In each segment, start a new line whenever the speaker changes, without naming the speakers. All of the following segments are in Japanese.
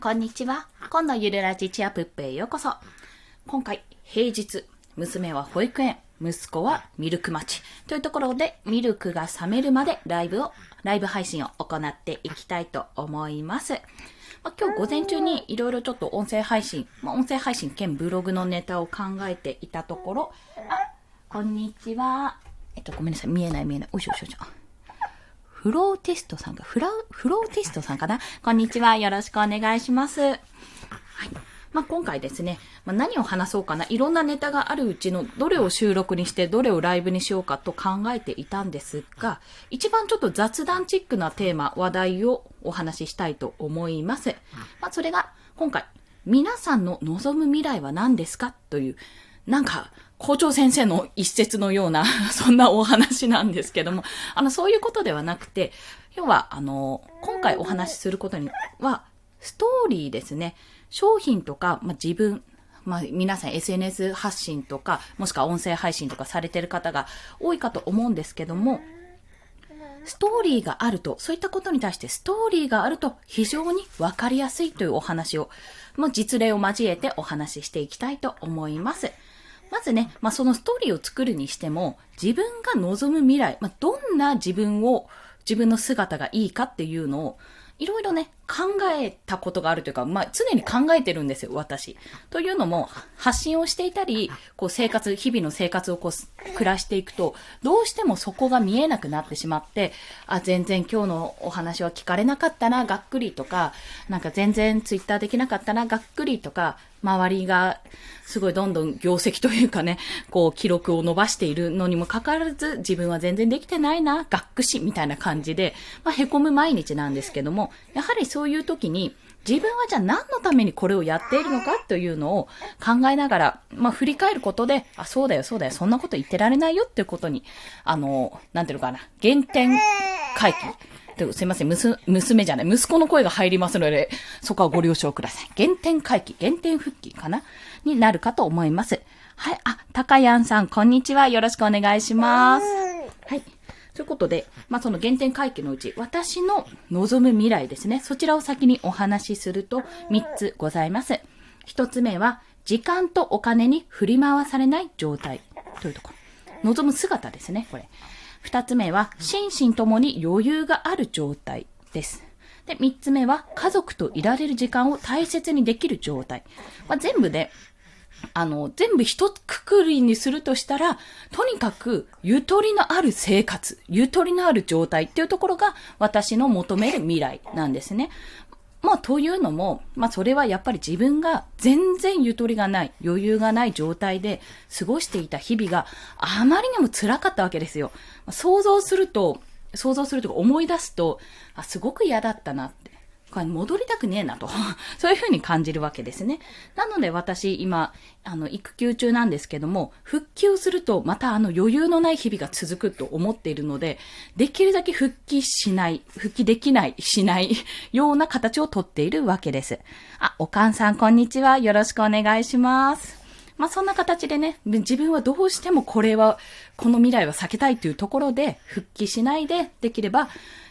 ん、こんにちは。今度ゆるラジチアプップへようこそ。今回、平日、娘は保育園、息子はミルク待ち。というところで、ミルクが冷めるまでライブを、ライブ配信を行っていきたいと思います。まあ、今日午前中にいろいろちょっと音声配信、まあ、音声配信兼ブログのネタを考えていたところ、あ、こんにちは。えっと、ごめんなさい。見えない見えない。おいしょおいしょおいしょ。フローテストさんが、フラウ、フローテストさんかな？こんにちは。よろしくお願いします。はい。まあ、今回ですね、まあ、何を話そうかな？いろんなネタがあるうちのどれを収録にしてどれをライブにしようかと考えていたんですが、一番ちょっと雑談チックなテーマ、話題をお話ししたいと思います。まあ、それが今回、皆さんの望む未来は何ですか？という、なんか、校長先生の一節のような そんなお話なんですけども、あの、そういうことではなくて、要は、あの、今回お話しすることには、ストーリーですね。商品とか、まあ、自分、まあ、皆さん SNS 発信とか、もしくは音声配信とかされてる方が多いかと思うんですけども、ストーリーがあると、そういったことに対してストーリーがあると非常にわかりやすいというお話を、まあ、実例を交えてお話ししていきたいと思います。まずね、まあ、そのストーリーを作るにしても、自分が望む未来、まあ、どんな自分を、自分の姿がいいかっていうのを、いろいろね、考えたことがあるというか、まあ、常に考えてるんですよ、私。というのも、発信をしていたり、こう、生活、日々の生活をこう、暮らしていくと、どうしてもそこが見えなくなってしまって、あ、全然今日のお話は聞かれなかったな、がっくりとか、なんか全然ツイッターできなかったな、がっくりとか、周りがすごいどんどん業績というかね、こう記録を伸ばしているのにもかかわらず自分は全然できてないな、がっくしみたいな感じで、まあ、凹む毎日なんですけども、やはりそういう時に自分はじゃあ何のためにこれをやっているのかというのを考えながら、まあ振り返ることで、あ、そうだよ、そうだよ、そんなこと言ってられないよっていうことに、あの、なんていうのかな、原点回帰すいません、娘じゃない、息子の声が入りますので、そこはご了承ください。原点回帰、原点復帰かな？になるかと思います。はい、あ、高やんさん、こんにちは。よろしくお願いします。はい。ということで、まあ、その原点回帰のうち、私の望む未来ですね。そちらを先にお話しすると、3つございます。1つ目は、時間とお金に振り回されない状態というところ。望む姿ですね、これ。二つ目は、心身ともに余裕がある状態です。で、三つ目は、家族といられる時間を大切にできる状態。まあ、全部で、あの、全部一くくりにするとしたら、とにかく、ゆとりのある生活、ゆとりのある状態っていうところが、私の求める未来なんですね。まあ、というのも、まあ、それはやっぱり自分が全然ゆとりがない、余裕がない状態で過ごしていた日々があまりにも辛かったわけですよ。想像すると、想像するとか思い出すと、あ、すごく嫌だったなって。戻りたくねえなと。そういうふうに感じるわけですね。なので私今、あの、育休中なんですけども、復帰をするとまたあの余裕のない日々が続くと思っているので、できるだけ復帰しない、復帰できない、しない ような形をとっているわけです。あ、おかんさんこんにちは。よろしくお願いします。まあそんな形でね、自分はどうしてもこれは、この未来は避けたいというところで、復帰しないで、できれば、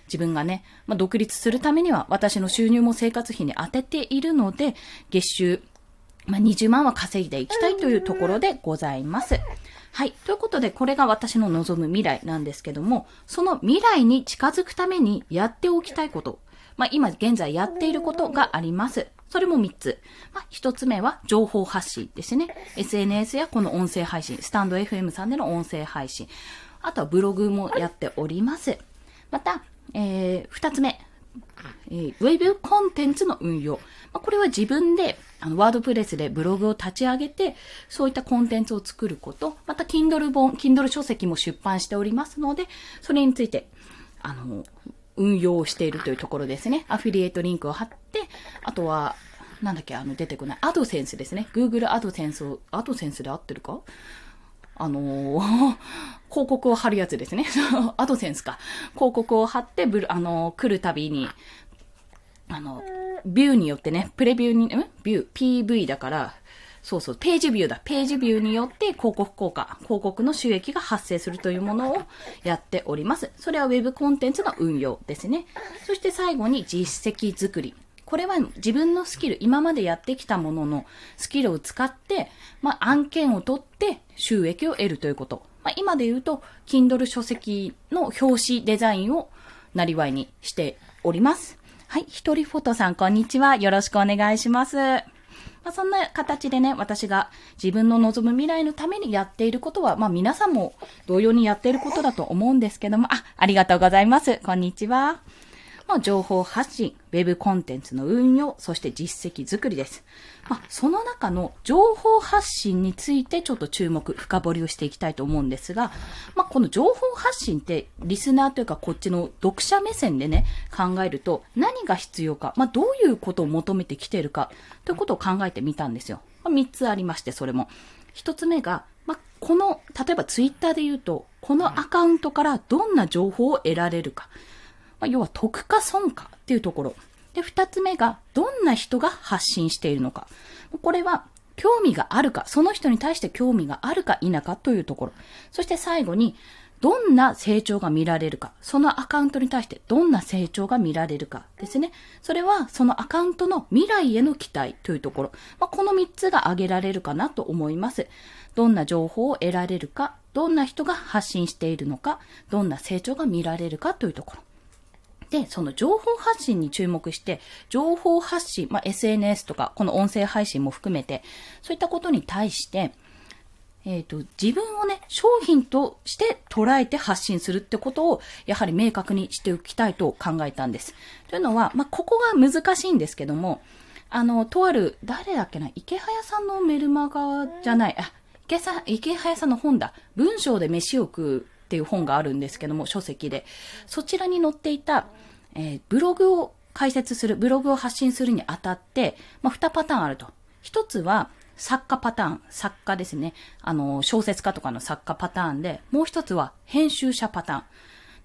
自分がね、まあ、独立するためには私の収入も生活費に当てているので、月収、まあ、20万は稼いでいきたいというところでございます。はい。ということで、これが私の望む未来なんですけども、その未来に近づくためにやっておきたいこと、まあ、今現在やっていることがあります。それも3つ。まあ、1つ目は情報発信ですね。SNS やこの音声配信、スタンド FM さんでの音声配信。あとはブログもやっております。また、えー、二つ目、えー、ウェブコンテンツの運用。まあ、これは自分で、あの、ワードプレスでブログを立ち上げて、そういったコンテンツを作ること、また、Kindle 本、Kindle 書籍も出版しておりますので、それについて、あの、運用しているというところですね。アフィリエイトリンクを貼って、あとは、なんだっけ、あの、出てこない。アドセンスですね。Google アドセンスを、アドセンスで合ってるか？あのー、広告を貼るやつですね。アドセンスか。広告を貼って、ブル、あの、来るたびに、あの、ビューによってね、プレビューに、んビュー、PV だから、そうそう、ページビューだ。ページビューによって広告効果、広告の収益が発生するというものをやっております。それは Web コンテンツの運用ですね。そして最後に実績作り。これは自分のスキル、今までやってきたもののスキルを使って、まあ、案件を取って収益を得るということ。まあ、今で言うと、Kindle 書籍の表紙デザインをなりわいにしております。はい、一人フォトさん、こんにちは。よろしくお願いします。まあ、そんな形でね、私が自分の望む未来のためにやっていることは、まあ皆さんも同様にやっていることだと思うんですけども、あ、ありがとうございます。こんにちは。まあ、情報発信、ウェブコンテンツの運用、そして実績作りです。まあ、その中の情報発信についてちょっと注目、深掘りをしていきたいと思うんですが、まあ、この情報発信ってリスナーというかこっちの読者目線でね、考えると何が必要か、まあ、どういうことを求めてきているかということを考えてみたんですよ。まあ、3つありまして、それも。1つ目が、まあ、この、例えばツイッターで言うと、このアカウントからどんな情報を得られるか。まあ、要は得か損かっていうところ。で、二つ目が、どんな人が発信しているのか。これは、興味があるか、その人に対して興味があるか否かというところ。そして最後に、どんな成長が見られるか、そのアカウントに対してどんな成長が見られるかですね。それはそのアカウントの未来への期待というところ。まあ、この3つが挙げられるかなと思います。どんな情報を得られるか、どんな人が発信しているのか、どんな成長が見られるかというところ。で、その情報発信に注目して、情報発信、まあ、SNS とか、この音声配信も含めて、そういったことに対して、えっ、ー、と、自分をね、商品として捉えて発信するってことを、やはり明確にしておきたいと考えたんです。というのは、まあ、ここが難しいんですけども、あの、とある、誰だっけな、池早さんのメルマガじゃない、あ、池さ、池早さんの本だ。文章で飯を食うっていう本があるんですけども、書籍で。そちらに載っていた、えー、ブログを解説する、ブログを発信するにあたって、まあ、2パターンあると。1つは、作家パターン、作家ですね。あの、小説家とかの作家パターンで、もう1つは編集者パターン。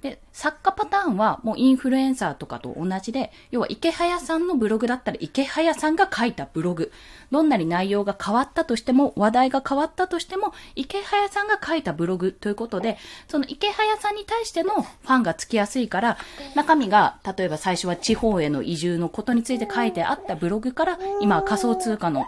で、作家パターンはもうインフルエンサーとかと同じで、要は池早さんのブログだったら池早さんが書いたブログ。どんなに内容が変わったとしても、話題が変わったとしても、池早さんが書いたブログということで、その池早さんに対してのファンがつきやすいから、中身が、例えば最初は地方への移住のことについて書いてあったブログから、今は仮想通貨の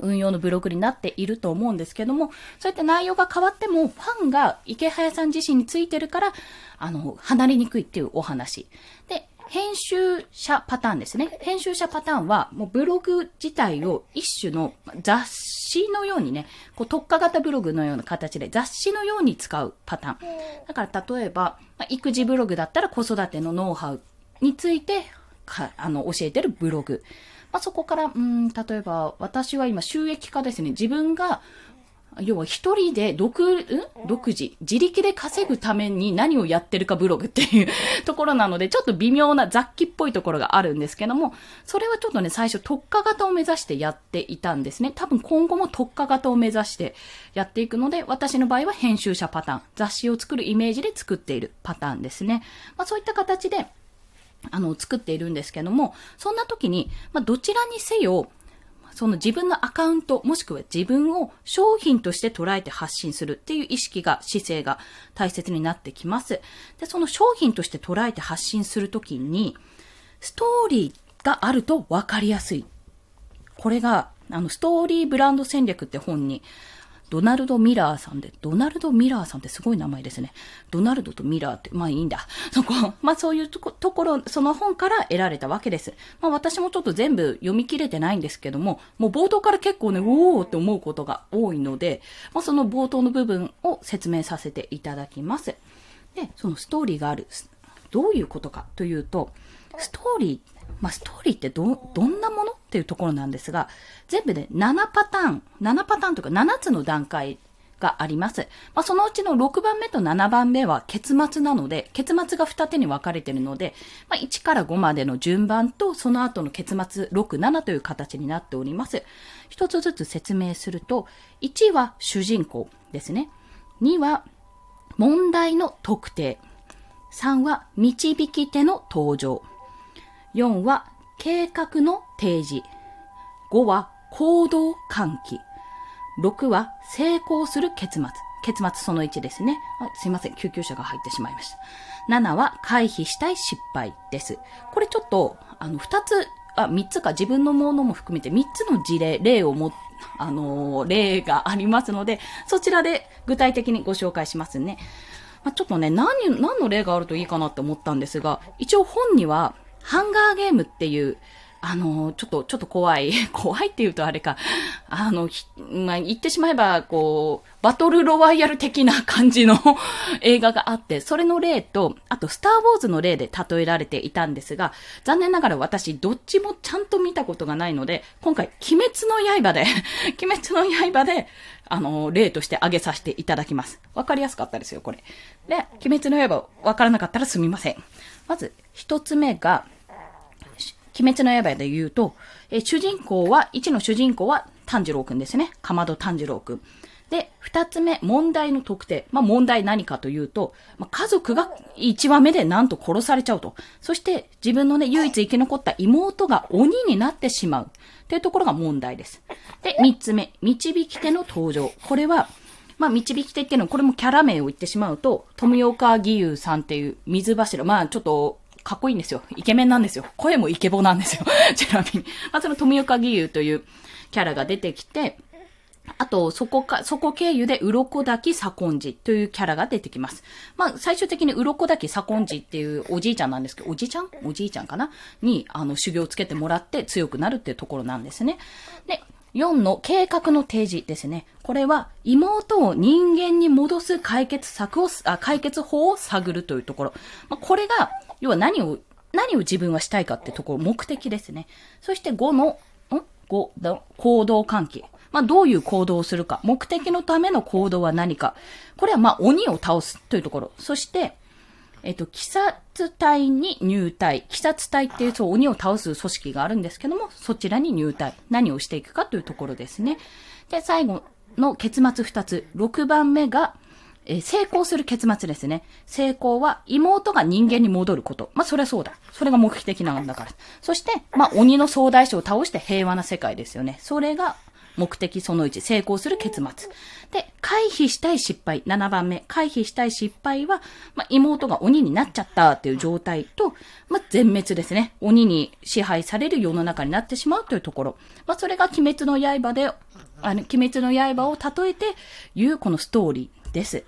運用のブログになっていると思うんですけども、そうやって内容が変わっても、ファンが池早さん自身についてるから、あの、離れにくいっていうお話。で、編集者パターンですね。編集者パターンは、もうブログ自体を一種の雑誌のようにね、こう特化型ブログのような形で雑誌のように使うパターン。だから例えば、まあ、育児ブログだったら子育てのノウハウについてか、あの、教えてるブログ。まあ、そこから、うん、例えば、私は今収益化ですね。自分が、要は一人で独、ん？独自、自力で稼ぐために何をやってるかブログっていう ところなので、ちょっと微妙な雑記っぽいところがあるんですけども、それはちょっとね、最初特化型を目指してやっていたんですね。多分今後も特化型を目指してやっていくので、私の場合は編集者パターン、雑誌を作るイメージで作っているパターンですね。まあそういった形で、あの、作っているんですけども、そんな時に、まあ、どちらにせよ、その自分のアカウント、もしくは自分を商品として捉えて発信するっていう意識が、姿勢が大切になってきます。で、その商品として捉えて発信するときに、ストーリーがあると分かりやすい。これが、あの、ストーリーブランド戦略って本にドナルド・ミラーさんで、ドナルド・ミラーさんってすごい名前ですね。ドナルドとミラーって、まあいいんだ。そこ、まあそういうところ、その本から得られたわけです。まあ私もちょっと全部読み切れてないんですけども、もう冒頭から結構ね、おーって思うことが多いので、まあその冒頭の部分を説明させていただきます。で、そのストーリーがある。どういうことかというと、ストーリーまあ、ストーリーってど、どんなものっていうところなんですが、全部で7パターン、7パターンとか7つの段階があります。まあ、そのうちの6番目と7番目は結末なので、結末が二手に分かれているので、まあ、1から5までの順番と、その後の結末6、7という形になっております。一つずつ説明すると、1は主人公ですね。2は問題の特定。3は導き手の登場。4は計画の提示。5は行動喚起。6は成功する結末。結末その1ですね。すいません。救急車が入ってしまいました。7は回避したい失敗です。これちょっと、あの、2つあ、3つか自分のものも含めて3つの事例、例をも、あのー、例がありますので、そちらで具体的にご紹介しますね。まあ、ちょっとね、何、何の例があるといいかなって思ったんですが、一応本には、ハンガーゲームっていう、あの、ちょっと、ちょっと怖い。怖いって言うとあれか。あの、まあ、言ってしまえば、こう、バトルロワイヤル的な感じの 映画があって、それの例と、あと、スターウォーズの例で例えられていたんですが、残念ながら私、どっちもちゃんと見たことがないので、今回、鬼滅の刃で 鬼滅の刃で、あの、例として挙げさせていただきます。わかりやすかったですよ、これ。で、鬼滅の刃わからなかったらすみません。まず、一つ目が、鬼滅の刃で言うと、え主人公は、1の主人公は炭治郎くんですね。かまど炭治郎くん。で、二つ目、問題の特定。まあ、問題何かというと、まあ、家族が一話目でなんと殺されちゃうと。そして、自分のね、唯一生き残った妹が鬼になってしまう。というところが問題です。で、三つ目、導き手の登場。これは、まあ、導き手っていうのは、これもキャラ名を言ってしまうと、富岡義勇さんっていう水柱、まあ、ちょっと、かっこいいんですよ。イケメンなんですよ。声もイケボなんですよ。ちなみに。まあ、その富岡義勇というキャラが出てきて、あと、そこか、そこ経由で、鱗滝左近寺というキャラが出てきます。まあ、最終的に鱗滝左近寺っていうおじいちゃんなんですけど、おじいちゃん？おじいちゃんかな？に、あの、修行をつけてもらって強くなるっていうところなんですね。で、4の計画の提示ですね。これは妹を人間に戻す解決策を、あ解決法を探るというところ。まあ、これが、要は何を、何を自分はしたいかってところ、目的ですね。そして5の、ん ?5 の行動関係。まあ、どういう行動をするか。目的のための行動は何か。これはまあ、鬼を倒すというところ。そして、えっと、鬼殺隊に入隊。鬼殺隊っていうそう鬼を倒す組織があるんですけども、そちらに入隊。何をしていくかというところですね。で、最後の結末2つ。6番目が、えー、成功する結末ですね。成功は妹が人間に戻ること。まあ、そりゃそうだ。それが目的なんだから。そして、まあ、鬼の総大将を倒して平和な世界ですよね。それが目的その1、成功する結末。で、回避したい失敗、7番目。回避したい失敗は、まあ、妹が鬼になっちゃったっていう状態と、まあ、全滅ですね。鬼に支配される世の中になってしまうというところ。まあ、それが鬼滅の刃で、あの、鬼滅の刃を例えて言うこのストーリーです。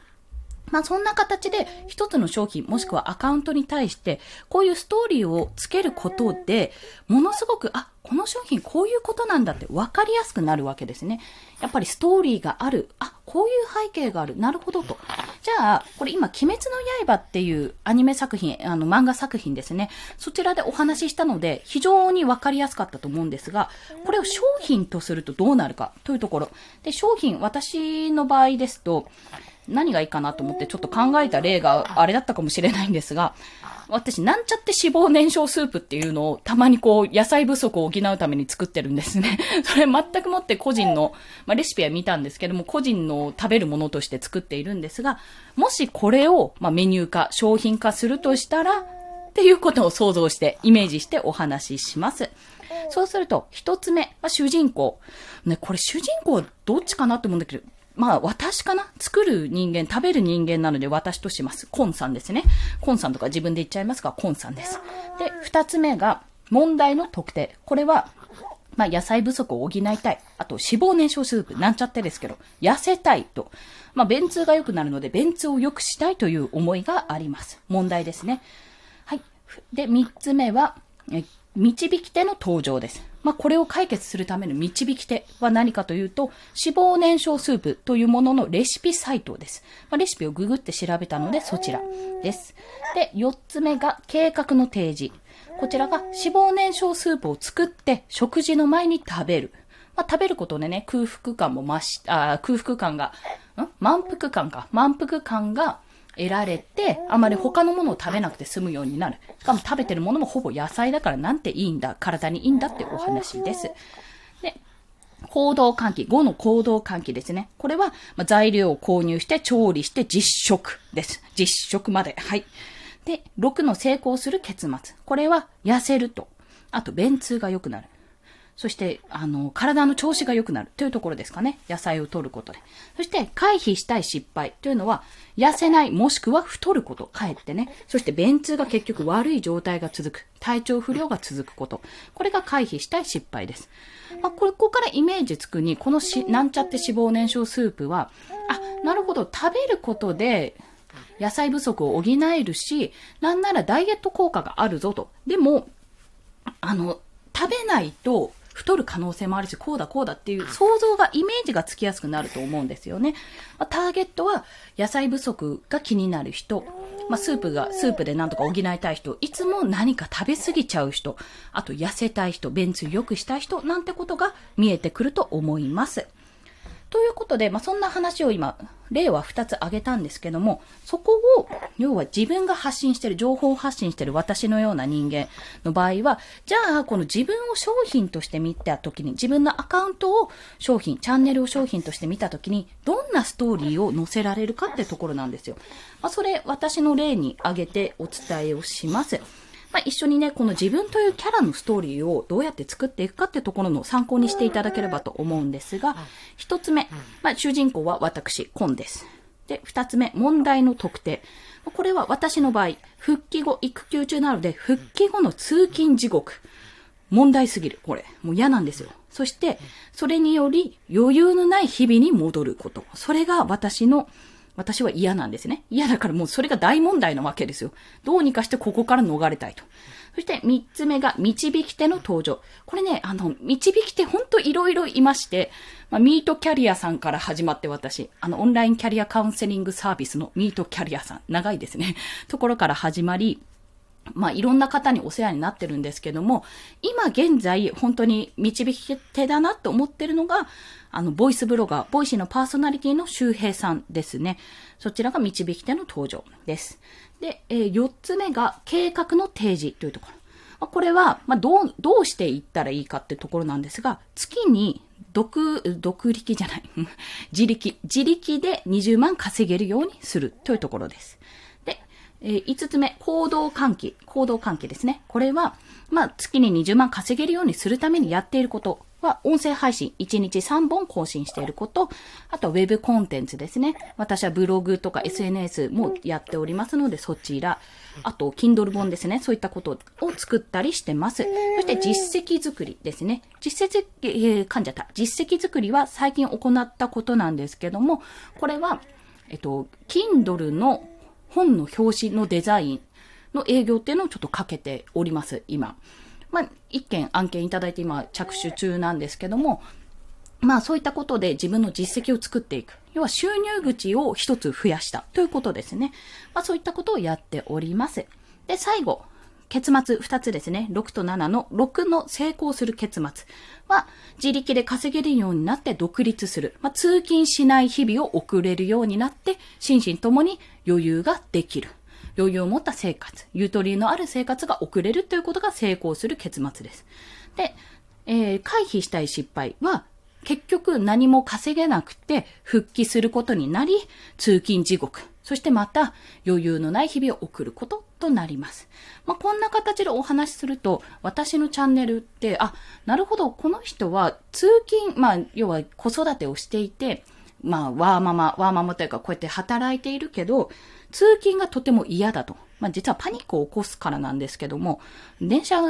まあそんな形で一つの商品もしくはアカウントに対してこういうストーリーをつけることでものすごく、あ、この商品こういうことなんだって分かりやすくなるわけですね。やっぱりストーリーがある。あ、こういう背景がある。なるほどと。じゃあ、これ今、鬼滅の刃っていうアニメ作品、あの漫画作品ですね。そちらでお話ししたので、非常に分かりやすかったと思うんですが、これを商品とするとどうなるかというところ。で、商品、私の場合ですと、何がいいかなと思ってちょっと考えた例があれだったかもしれないんですが、私、なんちゃって脂肪燃焼スープっていうのをたまにこう、野菜不足を補うために作ってるんですね。それ全くもって個人の、まあ、レシピは見たんですけども、個人の食べるものとして作っているんですが、もしこれを、まあ、メニュー化、商品化するとしたら、っていうことを想像して、イメージしてお話しします。そうすると、一つ目、まあ、主人公。ね、これ主人公どっちかなと思うんだけど、まあ、私かな？作る人間、食べる人間なので私とします。コンさんですね。コンさんとか自分で言っちゃいますが、コンさんです。で、二つ目が、問題の特定。これは、まあ、野菜不足を補いたい。あと、脂肪燃焼スープ、なんちゃってですけど、痩せたいと。まあ、便通が良くなるので、便通を良くしたいという思いがあります。問題ですね。はい。で、三つ目は、導き手の登場です。まあ、これを解決するための導き手は何かというと、脂肪燃焼スープというもののレシピサイトです。まあ、レシピをググって調べたのでそちらです。で、4つ目が計画の提示。こちらが脂肪燃焼スープを作って食事の前に食べる。まあ、食べることでね、空腹感も増し、あ空腹感が、ん？満腹感か。満腹感が得られて、あまり他のものを食べなくて済むようになる。しかも食べてるものもほぼ野菜だからなんていいんだ、体にいいんだってお話です。で、行動喚起、5の行動喚起ですね。これは、ま材料を購入して調理して実食です。実食まで。はい。で、6の成功する結末。これは痩せると。あと、便通が良くなる。そして、あの、体の調子が良くなるというところですかね。野菜を摂ることで。そして、回避したい失敗というのは、痩せない、もしくは太ること、かえってね。そして、便通が結局悪い状態が続く。体調不良が続くこと。これが回避したい失敗です。まあ、ここからイメージつくに、このし、なんちゃって脂肪燃焼スープは、あ、なるほど、食べることで、野菜不足を補えるし、なんならダイエット効果があるぞと。でも、あの、食べないと太る可能性もあるし、こうだこうだっていう想像が、イメージがつきやすくなると思うんですよね。まあターゲットは野菜不足が気になる人、まあ、スープが、スープでなんとか補いたい人、いつも何か食べ過ぎちゃう人、あと痩せたい人、便通良くしたい人、なんてことが見えてくると思います。ということで、まあ、そんな話を今、例は2つ挙げたんですけども、そこを、要は自分が発信してる、情報を発信してる私のような人間の場合は、じゃあ、この自分を商品として見たときに、自分のアカウントを商品、チャンネルを商品として見たときに、どんなストーリーを載せられるかってところなんですよ。まあ、それ、私の例に挙げてお伝えをします。まあ、一緒にね、この自分というキャラのストーリーをどうやって作っていくかってところの参考にしていただければと思うんですが、一つ目、まあ、主人公は私、コンです。で、二つ目、問題の特定。これは私の場合、復帰後、育休中なので、復帰後の通勤地獄。問題すぎる。これ。もう嫌なんですよ。そして、それにより余裕のない日々に戻ること。それが私の、私は嫌なんですね。嫌だからもうそれが大問題なわけですよ。どうにかしてここから逃れたいと。そして三つ目が導き手の登場。これね、あの、導き手ほんといろいろいまして、まあ、ミートキャリアさんから始まって私、あの、オンラインキャリアカウンセリングサービスのミートキャリアさん、長いですね。ところから始まり、まあ、いろんな方にお世話になってるんですけども、今現在、本当に導き手だなと思ってるのが、あの、ボイスブロガー、 Voicy のパーソナリティの周平さんですね。そちらが導き手の登場です。で、えー、4つ目が計画の提示というところ。まあこれは、まあ、どう、どうしていったらいいかってところなんですが、月に、独、独力じゃない。自力、自力で20万稼げるようにするというところです。えー、5つ目、行動喚起。行動喚起ですね。これは、まあ、月に20万稼げるようにするためにやっていることは、音声配信、1日3本更新していること、あとは、ウェブコンテンツですね。私はブログとか SNS もやっておりますので、そちら。あと、Kindle 本ですね。そういったことを作ったりしてます。そして、実績作りですね。実績、えー、噛んじゃった。実績作りは最近行ったことなんですけども、これは、えっと、Kindle の本の表紙のデザインの営業っていうのをちょっとかけております、今。まあ、一件案件いただいて今着手中なんですけども、まあそういったことで自分の実績を作っていく。要は収入口を一つ増やしたということですね。まあそういったことをやっております。で、最後、結末二つですね。6と7の6の成功する結末は自力で稼げるようになって独立する。まあ通勤しない日々を送れるようになって心身ともに余裕ができる。余裕を持った生活、ゆとりのある生活が送れるということが成功する結末です。で、えー、回避したい失敗は、結局何も稼げなくて復帰することになり、通勤地獄、そしてまた余裕のない日々を送ることとなります。まあ、こんな形でお話しすると、私のチャンネルって、あ、なるほど、この人は通勤、まあ、要は子育てをしていて、まあ、ワーママ、ワーママというか、こうやって働いているけど、通勤がとても嫌だと。まあ、実はパニックを起こすからなんですけども、電車、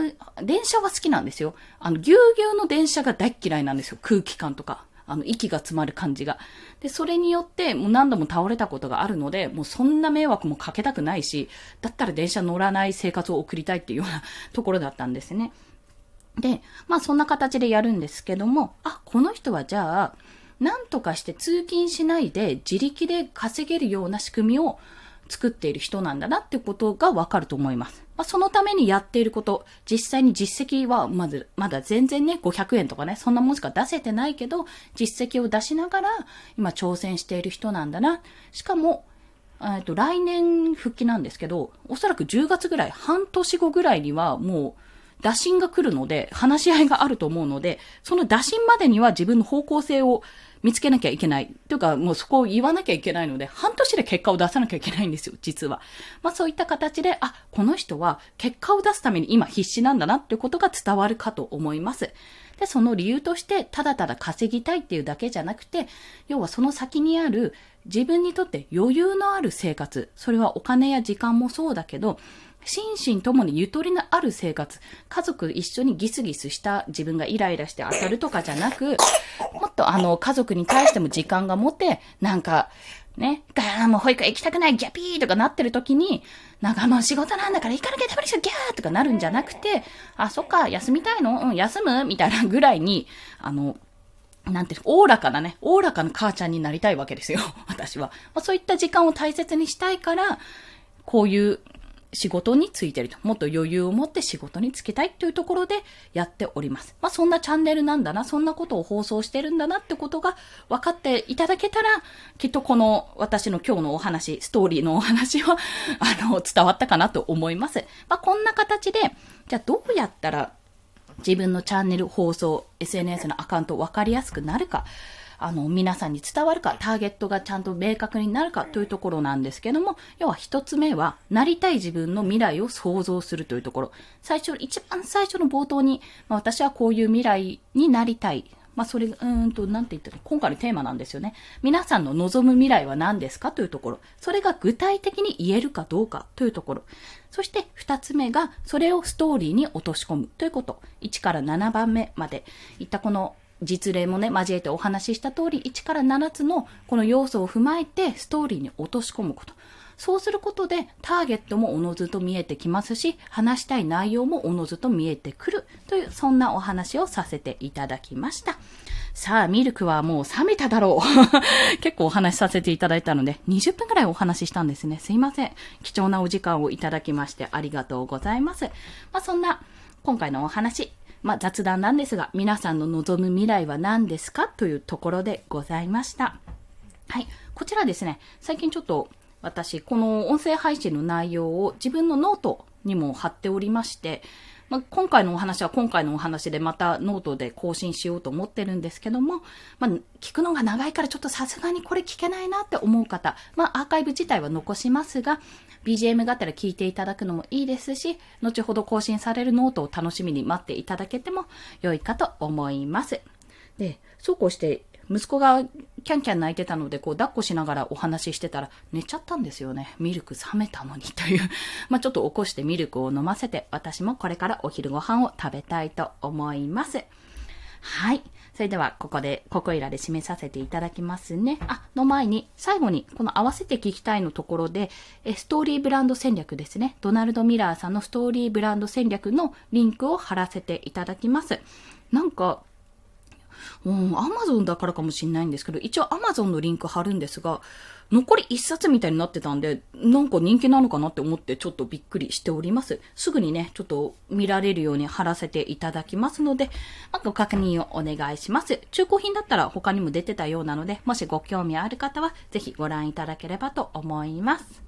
電車は好きなんですよ。あの、ぎゅうぎゅうの電車が大嫌いなんですよ。空気感とか。あの、息が詰まる感じが。で、それによって、もう何度も倒れたことがあるので、もうそんな迷惑もかけたくないし、だったら電車乗らない生活を送りたいっていうような ところだったんですね。で、まあそんな形でやるんですけども、あ、この人はじゃあ、なんとかして通勤しないで自力で稼げるような仕組みを作っている人なんだなってことがわかると思います。まあ、そのためにやっていること、実際に実績はまず、まだ全然ね、500円とかね、そんなもんしか出せてないけど、実績を出しながら今挑戦している人なんだな。しかも、えっと、来年復帰なんですけど、おそらく10月ぐらい、半年後ぐらいにはもう、打診が来るので、話し合いがあると思うので、その打診までには自分の方向性を見つけなきゃいけない。というか、もうそこを言わなきゃいけないので、半年で結果を出さなきゃいけないんですよ、実は。まあそういった形で、あ、この人は結果を出すために今必死なんだなっていうことが伝わるかと思います。で、その理由として、ただただ稼ぎたいっていうだけじゃなくて、要はその先にある自分にとって余裕のある生活。それはお金や時間もそうだけど、心身ともにゆとりのある生活。家族一緒にギスギスした自分がイライラして当たるとかじゃなく、もっとあの、家族に対しても時間が持て、なんか、ね、ガーもう保育園行きたくない、ギャピーとかなってる時に、なんかもう仕事なんだから行かなきゃダメでしょ、ギャーとかなるんじゃなくて、あ、そっか、休みたいの？うん、休む？みたいなぐらいに、あの、なんていうおおらかなね、おおらかな母ちゃんになりたいわけですよ、私は。まあ、そういった時間を大切にしたいから、こういう仕事についてると。もっと余裕を持って仕事につけたいというところでやっております。まあそんなチャンネルなんだな、そんなことを放送してるんだなってことが分かっていただけたら、きっとこの私の今日のお話、ストーリーのお話は、あの、伝わったかなと思います。まあこんな形で、じゃあどうやったら自分のチャンネル、放送、SNS のアカウント分かりやすくなるか。あの、皆さんに伝わるか、ターゲットがちゃんと明確になるかというところなんですけども、要は一つ目は、なりたい自分の未来を想像するというところ。最初、一番最初の冒頭に、まあ、私はこういう未来になりたい。まあ、それ、うんと、なんて言ったら、今回のテーマなんですよね。皆さんの望む未来は何ですかというところ。それが具体的に言えるかどうかというところ。そして、二つ目が、それをストーリーに落とし込むということ。1から7番目までいったこの実例もね、交えてお話しした通り、1から7つのこの要素を踏まえてストーリーに落とし込むこと。そうすることでターゲットもおのずと見えてきますし、話したい内容もおのずと見えてくるという、そんなお話をさせていただきました。さあ、ミルクはもう冷めただろう。結構お話しさせていただいたので、20分くらいお話ししたんですね。すいません。貴重なお時間をいただきましてありがとうございます。まあ、そんな、今回のお話、まあ、雑談なんですが、皆さんの望む未来は何ですかというところでございました。はい。こちらですね、最近ちょっと私、この音声配信の内容を自分のノートにも貼っておりまして、まあ、今回のお話は今回のお話でまたノートで更新しようと思ってるんですけども、まあ、聞くのが長いからちょっとさすがにこれ聞けないなって思う方、まあ、アーカイブ自体は残しますが、BGM があったら聞いていただくのもいいですし、後ほど更新されるノートを楽しみに待っていただけても良いかと思います。で、そうこうして息子がキャンキャン泣いてたので、こう、抱っこしながらお話ししてたら、寝ちゃったんですよね。ミルク冷めたのにという。まあ、ちょっと起こしてミルクを飲ませて、私もこれからお昼ご飯を食べたいと思います。はい。それでは、ここで、ここいらで締めさせていただきますね。あ、の前に、最後に、この合わせて聞きたいのところで、えストーリーブランド戦略ですね。ドナルド・ミラーさんのストーリーブランド戦略のリンクを貼らせていただきます。なんか、うん、アマゾンだからかもしんないんですけど、一応アマゾンのリンク貼るんですが、残り一冊みたいになってたんで、なんか人気なのかなって思ってちょっとびっくりしております。すぐにね、ちょっと見られるように貼らせていただきますので、まご確認をお願いします。中古品だったら他にも出てたようなので、もしご興味ある方はぜひご覧いただければと思います。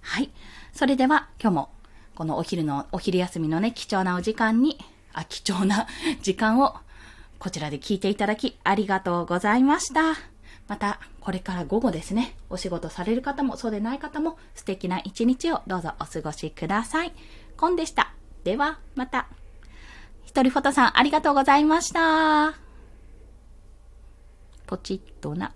はい。それでは今日もこのお昼の、お昼休みのね、貴重なお時間に、あ、貴重な時間をこちらで聞いていただきありがとうございました。また、これから午後ですね、お仕事される方もそうでない方も素敵な一日をどうぞお過ごしください。コンでした。では、また。ひとりフォトさんありがとうございました。ポチッとな。